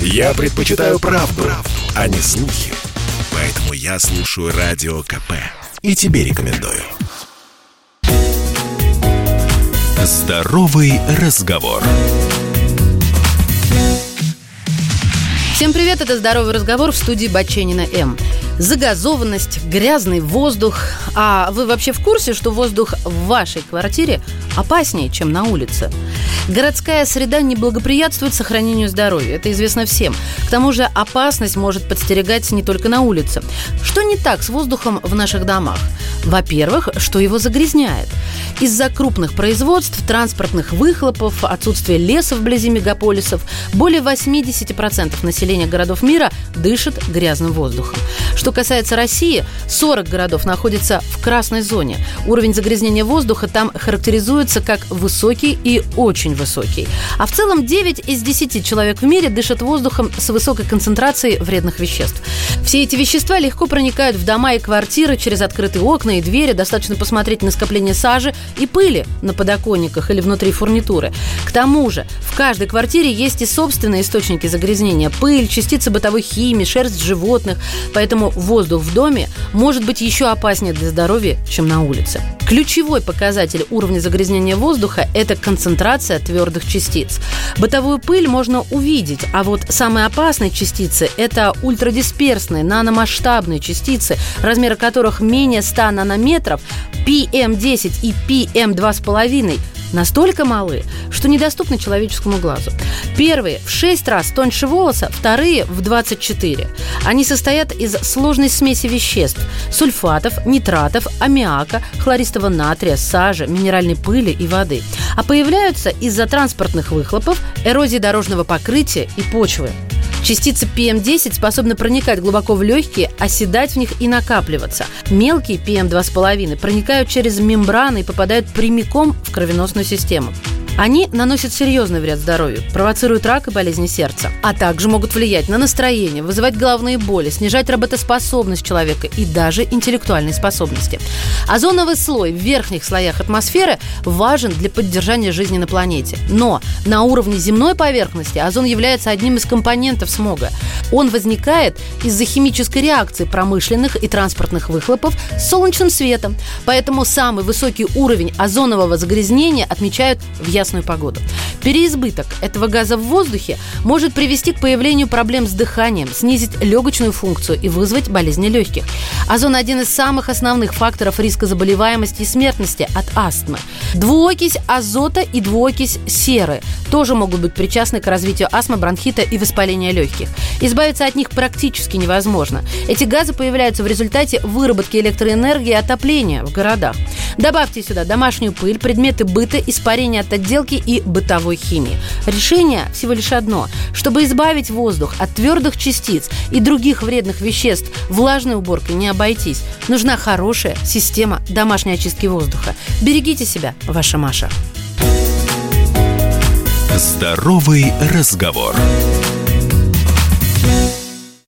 Я предпочитаю правду, правду, а не слухи. Поэтому я слушаю Радио КП. И тебе рекомендую. Здоровый разговор. Всем привет, это «Здоровый разговор» в студии Баченина М. Загазованность, грязный воздух. А вы вообще в курсе, что воздух в вашей квартире опаснее, чем на улице? Городская среда не благоприятствует сохранению здоровья. Это известно всем. К тому же опасность может подстерегать не только на улице. Что не так с воздухом в наших домах? Во-первых, что его загрязняет. Из-за крупных производств, транспортных выхлопов, отсутствия леса вблизи мегаполисов, более 80% населения городов мира дышит грязным воздухом. Что касается России, 40 городов находятся в красной зоне. Уровень загрязнения воздуха там характеризуется как высокий и очень высокий. А в целом 9 из 10 человек в мире дышат воздухом с высокой концентрацией вредных веществ. Все эти вещества легко проникают в дома и квартиры через открытые окна и двери. Достаточно посмотреть на скопление сажи и пыли на подоконниках или внутри фурнитуры. К тому же в каждой квартире есть и собственные источники загрязнения. Пыль, частицы бытовой химии, шерсть животных. Поэтому воздух в доме может быть еще опаснее для здоровья, чем на улице. Ключевой показатель уровня загрязнения воздуха – это концентрация твердых частиц. Бытовую пыль можно увидеть, а вот самые опасные частицы – это ультрадисперсные, наномасштабные частицы, размеры которых менее 100 нанометров, PM10 и PM2,5 настолько малы, что недоступны человеческому глазу. Первые в 6 раз тоньше волоса, вторые в 24. Они состоят из сложной смеси веществ – сульфатов, нитратов, аммиака, хлористого натрия, сажи, минеральной пыли и воды. А появляются из-за транспортных выхлопов, эрозии дорожного покрытия и почвы. Частицы PM10 способны проникать глубоко в легкие, оседать в них и накапливаться. Мелкие PM2,5 проникают через мембраны и попадают прямиком в кровеносную систему. Они наносят серьезный вред здоровью, провоцируют рак и болезни сердца, а также могут влиять на настроение, вызывать головные боли, снижать работоспособность человека и даже интеллектуальные способности. Озоновый слой в верхних слоях атмосферы важен для поддержания жизни на планете. Но на уровне земной поверхности озон является одним из компонентов смога. Он возникает из-за химической реакции промышленных и транспортных выхлопов с солнечным светом. Поэтому самый высокий уровень озонового загрязнения отмечают в ясном ясную погоду. Переизбыток этого газа в воздухе может привести к появлению проблем с дыханием, снизить легочную функцию и вызвать болезни легких. Озон – один из самых основных факторов риска заболеваемости и смертности от астмы. Двуокись азота и двуокись серы тоже могут быть причастны к развитию астмы, бронхита и воспаления легких. Избавиться от них практически невозможно. Эти газы появляются в результате выработки электроэнергии и отопления в городах. Добавьте сюда домашнюю пыль, предметы быта, испарение от отделки и бытовой химии. Решение всего лишь одно. Чтобы избавить воздух от твердых частиц и других вредных веществ, влажной уборкой не обойтись. Нужна хорошая система домашней очистки воздуха. Берегите себя, ваша Маша. Здоровый разговор.